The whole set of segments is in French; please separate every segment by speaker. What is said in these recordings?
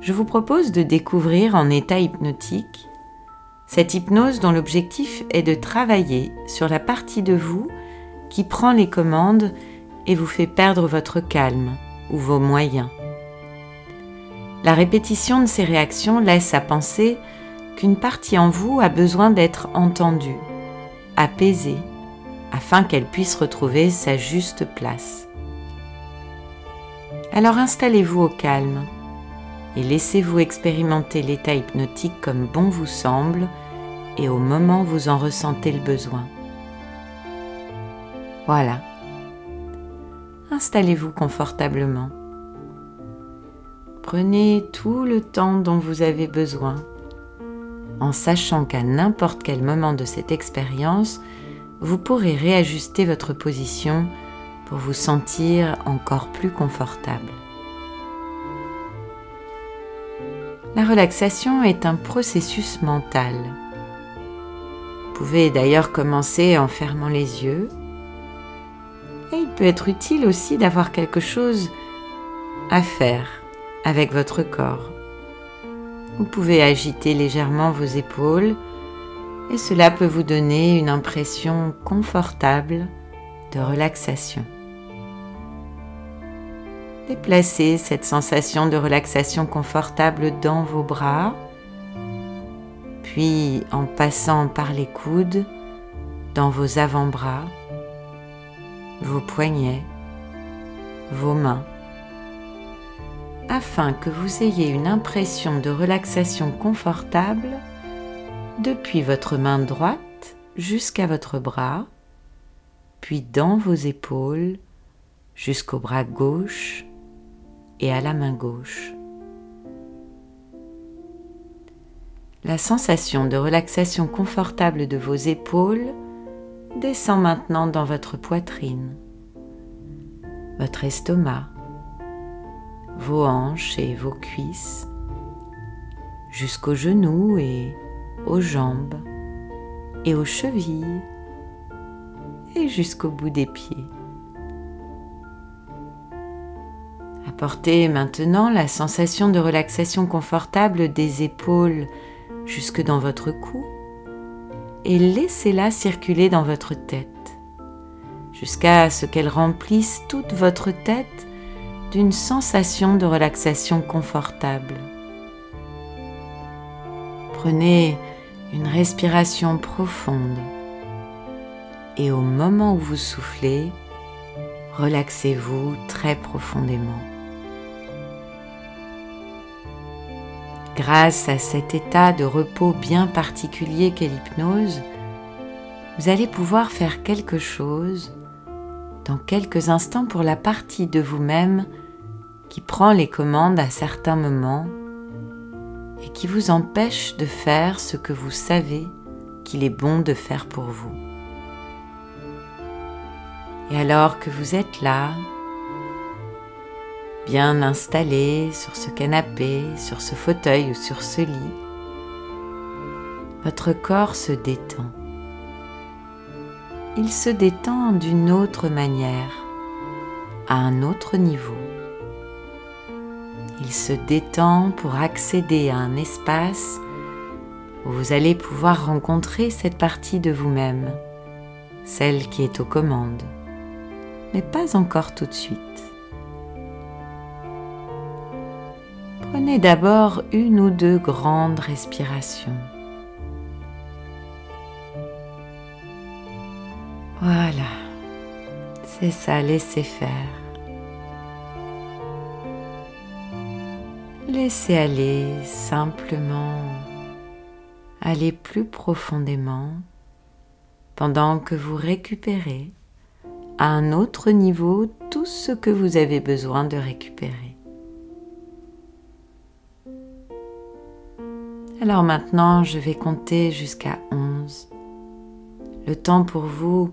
Speaker 1: je vous propose de découvrir en état hypnotique cette hypnose dont l'objectif est de travailler sur la partie de vous qui prend les commandes et vous fait perdre votre calme ou vos moyens. La répétition de ces réactions laisse à penser qu'une partie en vous a besoin d'être entendue, apaisée, afin qu'elle puisse retrouver sa juste place. Alors installez-vous au calme et laissez-vous expérimenter l'état hypnotique comme bon vous semble et au moment où vous en ressentez le besoin. Voilà. Installez-vous confortablement. Prenez tout le temps dont vous avez besoin, en sachant qu'à n'importe quel moment de cette expérience, vous pourrez réajuster votre position pour vous sentir encore plus confortable. La relaxation est un processus mental. Vous pouvez d'ailleurs commencer en fermant les yeux. Et il peut être utile aussi d'avoir quelque chose à faire avec votre corps. Vous pouvez agiter légèrement vos épaules et cela peut vous donner une impression confortable de relaxation. Déplacez cette sensation de relaxation confortable dans vos bras, puis en passant par les coudes, dans vos avant-bras, vos poignets, vos mains, afin que vous ayez une impression de relaxation confortable depuis votre main droite jusqu'à votre bras, puis dans vos épaules jusqu'au bras gauche et à la main gauche. La sensation de relaxation confortable de vos épaules descend maintenant dans votre poitrine, votre estomac, vos hanches et vos cuisses, jusqu'aux genoux et aux jambes et aux chevilles et jusqu'au bout des pieds. Apportez maintenant la sensation de relaxation confortable des épaules jusque dans votre cou et laissez-la circuler dans votre tête jusqu'à ce qu'elle remplisse toute votre tête d'une sensation de relaxation confortable. Prenez une respiration profonde et au moment où vous soufflez, relaxez-vous très profondément. Grâce à cet état de repos bien particulier qu'est l'hypnose, vous allez pouvoir faire quelque chose dans quelques instants pour la partie de vous-même qui prend les commandes à certains moments et qui vous empêche de faire ce que vous savez qu'il est bon de faire pour vous. Et alors que vous êtes là, bien installé sur ce canapé, sur ce fauteuil ou sur ce lit, votre corps se détend. Il se détend d'une autre manière, à un autre niveau. Il se détend pour accéder à un espace où vous allez pouvoir rencontrer cette partie de vous-même, celle qui est aux commandes, mais pas encore tout de suite. Prenez d'abord une ou deux grandes respirations. Voilà, c'est ça, laissez faire. Laissez aller simplement, aller plus profondément pendant que vous récupérez à un autre niveau tout ce que vous avez besoin de récupérer. Alors maintenant, je vais compter jusqu'à 11. Le temps pour vous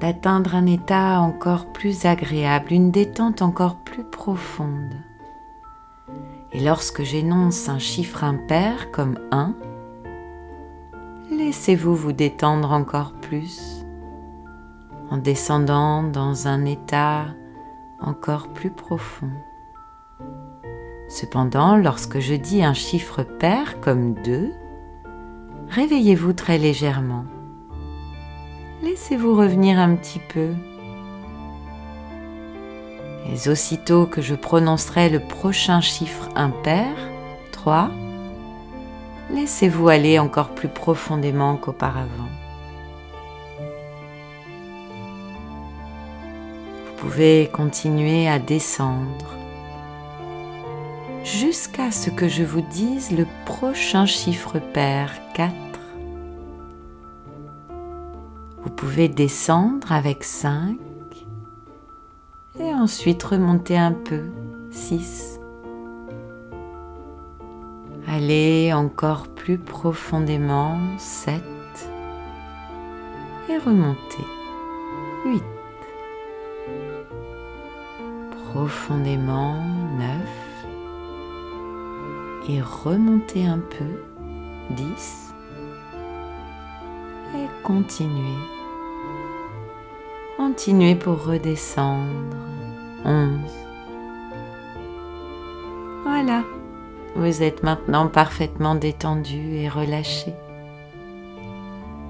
Speaker 1: d'atteindre un état encore plus agréable, une détente encore plus profonde. Et lorsque j'énonce un chiffre impair comme 1, laissez-vous vous détendre encore plus en descendant dans un état encore plus profond. Cependant, lorsque je dis un chiffre pair comme 2, réveillez-vous très légèrement. Laissez-vous revenir un petit peu. Et aussitôt que je prononcerai le prochain chiffre impair, 3, laissez-vous aller encore plus profondément qu'auparavant. Vous pouvez continuer à descendre jusqu'à ce que je vous dise le prochain chiffre pair, 4. Vous pouvez descendre avec 5 et ensuite remonter un peu, 6. Allez encore plus profondément, 7. Et remontez, 8. Profondément, 9 et remontez un peu, 10, et continuez. Continuez pour redescendre, 11. Voilà, vous êtes maintenant parfaitement détendu et relâché.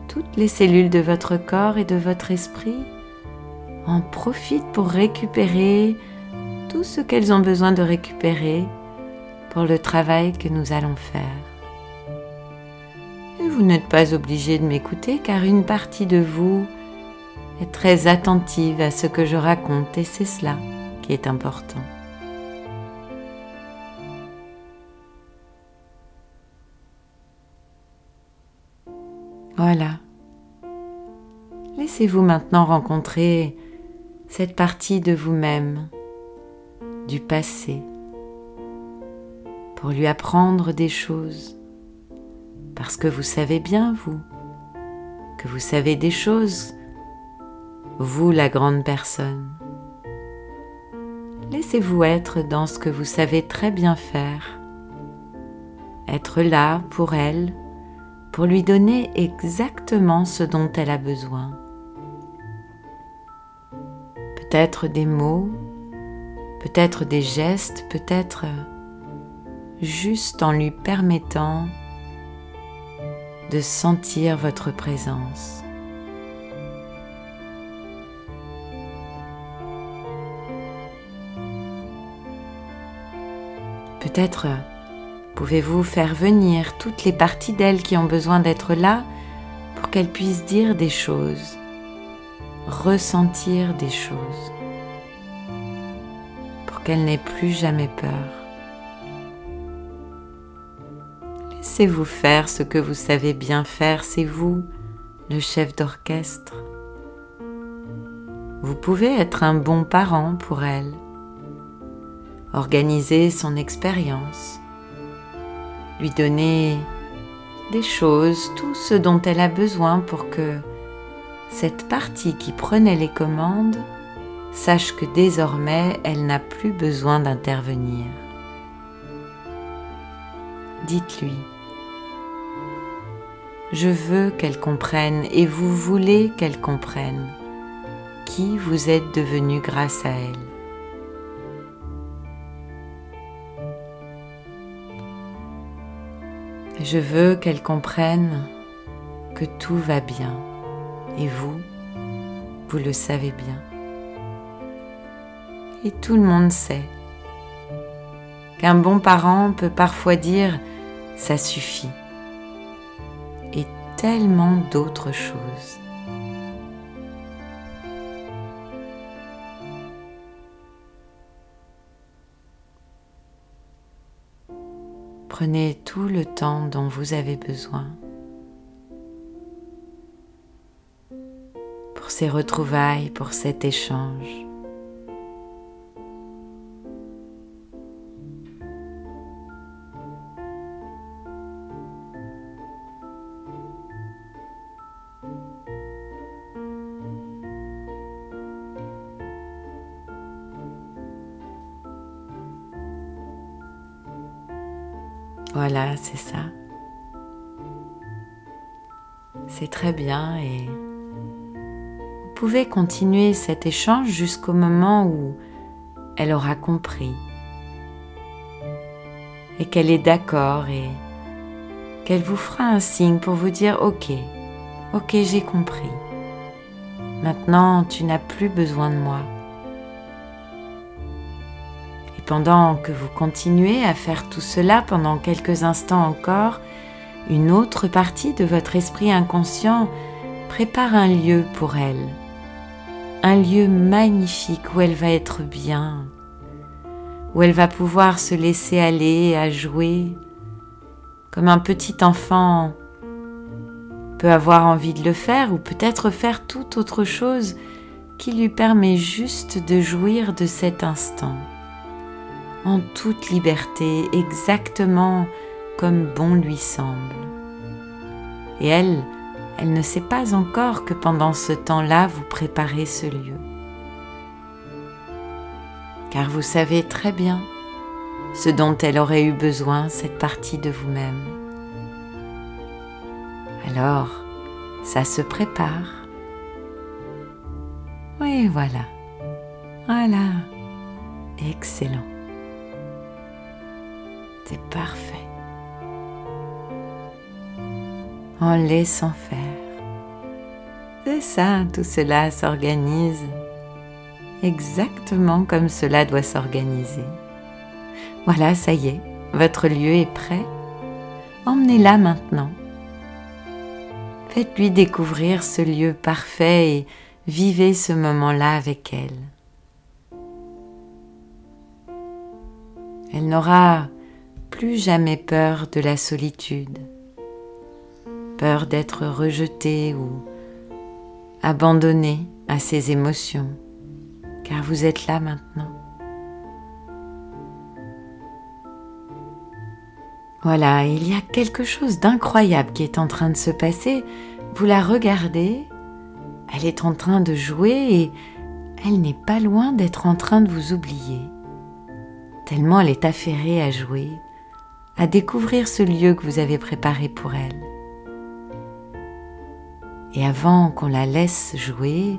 Speaker 1: Toutes les cellules de votre corps et de votre esprit en profitent pour récupérer tout ce qu'elles ont besoin de récupérer le travail que nous allons faire. Et vous n'êtes pas obligé de m'écouter car une partie de vous est très attentive à ce que je raconte et c'est cela qui est important. Voilà. Laissez-vous maintenant rencontrer cette partie de vous-même, du passé, pour lui apprendre des choses, parce que vous savez bien, vous, que vous savez des choses, vous la grande personne. Laissez-vous être dans ce que vous savez très bien faire, être là pour elle, pour lui donner exactement ce dont elle a besoin. Peut-être des mots, peut-être des gestes, peut-être juste en lui permettant de sentir votre présence. Peut-être pouvez-vous faire venir toutes les parties d'elle qui ont besoin d'être là pour qu'elle puisse dire des choses, ressentir des choses, pour qu'elle n'ait plus jamais peur. Laissez-vous faire ce que vous savez bien faire, c'est vous, le chef d'orchestre. Vous pouvez être un bon parent pour elle, organiser son expérience, lui donner des choses, tout ce dont elle a besoin pour que cette partie qui prenait les commandes sache que désormais elle n'a plus besoin d'intervenir. Dites-lui, je veux qu'elle comprenne et vous voulez qu'elle comprenne qui vous êtes devenu grâce à elle. Je veux qu'elle comprenne que tout va bien et vous, vous le savez bien. Et tout le monde sait qu'un bon parent peut parfois dire ⁇ ça suffit ⁇ tellement d'autres choses. Prenez tout le temps dont vous avez besoin pour ces retrouvailles, pour cet échange. Voilà, c'est ça. C'est très bien et vous pouvez continuer cet échange jusqu'au moment où elle aura compris et qu'elle est d'accord et qu'elle vous fera un signe pour vous dire ok, ok j'ai compris. Maintenant tu n'as plus besoin de moi. Pendant que vous continuez à faire tout cela pendant quelques instants encore, une autre partie de votre esprit inconscient prépare un lieu pour elle. Un lieu magnifique où elle va être bien, où elle va pouvoir se laisser aller à jouer, comme un petit enfant peut avoir envie de le faire ou peut-être faire toute autre chose qui lui permet juste de jouir de cet instant, en toute liberté, exactement comme bon lui semble. Et elle, elle ne sait pas encore que pendant ce temps-là, vous préparez ce lieu. Car vous savez très bien ce dont elle aurait eu besoin, cette partie de vous-même. Alors, ça se prépare. Oui, voilà. Voilà. Excellent. C'est parfait en laissant faire. C'est ça, tout cela s'organise exactement comme cela doit s'organiser. Voilà, ça y est, votre lieu est prêt. Emmenez-la maintenant. Faites-lui découvrir ce lieu parfait et vivez ce moment-là avec elle. Elle n'aura plus jamais peur de la solitude peur d'être rejeté ou abandonné à ses émotions, car vous êtes là maintenant. Voilà, il y a quelque chose d'incroyable qui est en train de se passer. Vous la regardez, elle est en train de jouer et elle n'est pas loin d'être en train de vous oublier. Tellement elle est affairée à jouer, à découvrir ce lieu que vous avez préparé pour elle. Et avant qu'on la laisse jouer,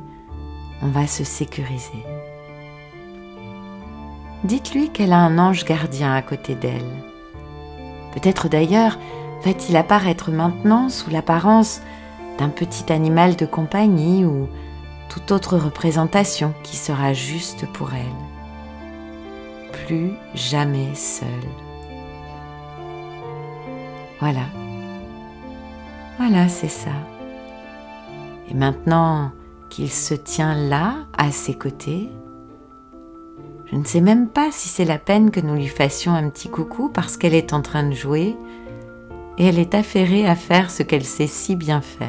Speaker 1: on va se sécuriser. Dites-lui qu'elle a un ange gardien à côté d'elle. Peut-être d'ailleurs va-t-il apparaître maintenant sous l'apparence d'un petit animal de compagnie ou toute autre représentation qui sera juste pour elle. Plus jamais seule. Voilà. Voilà, c'est ça. Et maintenant qu'il se tient là, à ses côtés, je ne sais même pas si c'est la peine que nous lui fassions un petit coucou parce qu'elle est en train de jouer et elle est affairée à faire ce qu'elle sait si bien faire.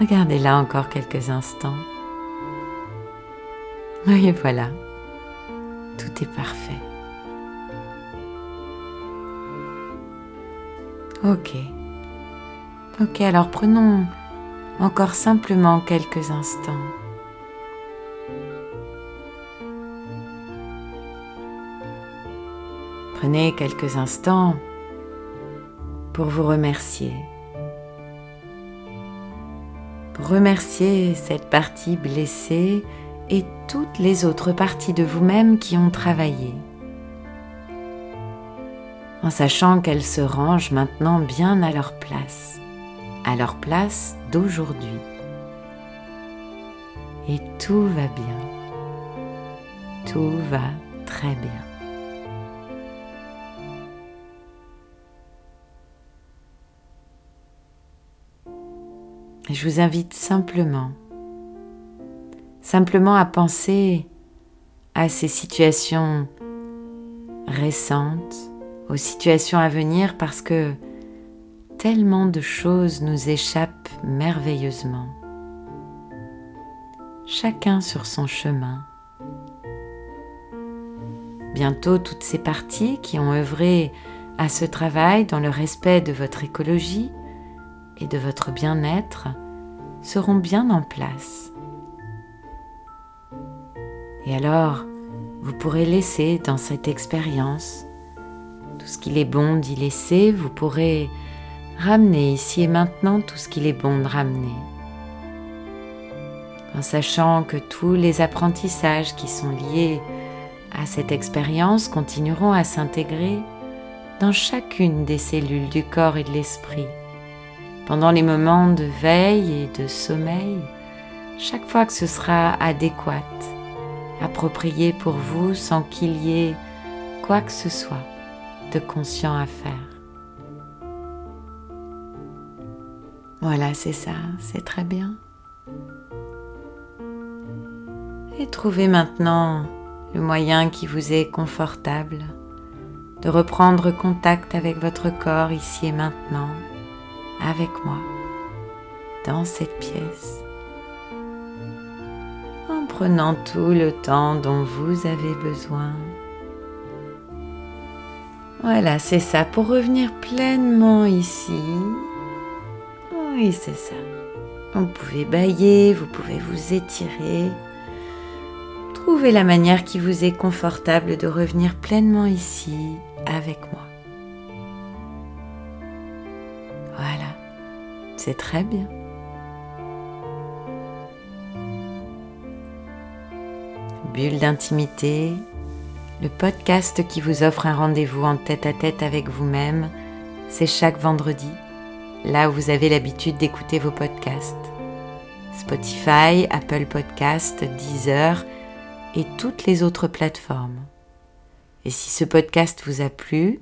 Speaker 1: Regardez-la encore quelques instants. Et voilà, tout est parfait. Ok. Ok, alors prenons encore simplement quelques instants. Prenez quelques instants pour vous remercier. Remercier cette partie blessée et toutes les autres parties de vous-même qui ont travaillé. En sachant qu'elles se rangent maintenant bien à leur place à leur place d'aujourd'hui. Et tout va bien. Tout va très bien. je vous invite simplement, simplement à penser à ces situations récentes, aux situations à venir parce que tellement de choses nous échappent merveilleusement. Chacun sur son chemin. Bientôt toutes ces parties qui ont œuvré à ce travail dans le respect de votre écologie et de votre bien-être seront bien en place. Et alors, vous pourrez laisser dans cette expérience tout ce qu'il est bon d'y laisser, vous pourrez ramener ici et maintenant tout ce qu'il est bon de ramener. En sachant que tous les apprentissages qui sont liés à cette expérience continueront à s'intégrer dans chacune des cellules du corps et de l'esprit. Pendant les moments de veille et de sommeil, chaque fois que ce sera adéquat, approprié pour vous sans qu'il y ait quoi que ce soit conscient à faire. Voilà, c'est ça, c'est très bien. Et trouvez maintenant le moyen qui vous est confortable de reprendre contact avec votre corps ici et maintenant, avec moi, dans cette pièce, en prenant tout le temps dont vous avez besoin. Voilà, c'est ça, pour revenir pleinement ici. Oui, c'est ça. Vous pouvez bailler, vous pouvez vous étirer. Trouvez la manière qui vous est confortable de revenir pleinement ici avec moi. Voilà, c'est très bien. Bulle d'intimité, le podcast qui vous offre un rendez-vous en tête à tête avec vous-même, c'est chaque vendredi, là où vous avez l'habitude d'écouter vos podcasts. Spotify, Apple Podcast, Deezer et toutes les autres plateformes. Et si ce podcast vous a plu,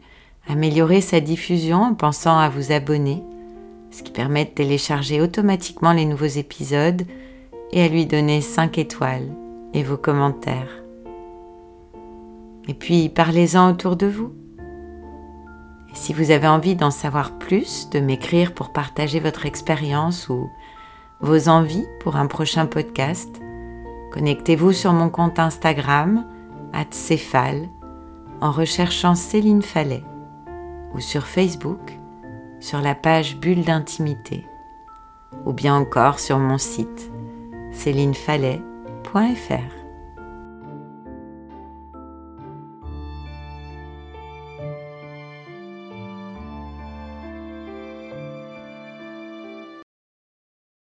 Speaker 1: améliorez sa diffusion en pensant à vous abonner, ce qui permet de télécharger automatiquement les nouveaux épisodes et à lui donner 5 étoiles et vos commentaires. Et puis parlez-en autour de vous. Et si vous avez envie d'en savoir plus, de m'écrire pour partager votre expérience ou vos envies pour un prochain podcast, connectez-vous sur mon compte Instagram, @céphale en recherchant Céline Fallet ou sur Facebook sur la page Bulle d'intimité ou bien encore sur mon site célinefallet.fr.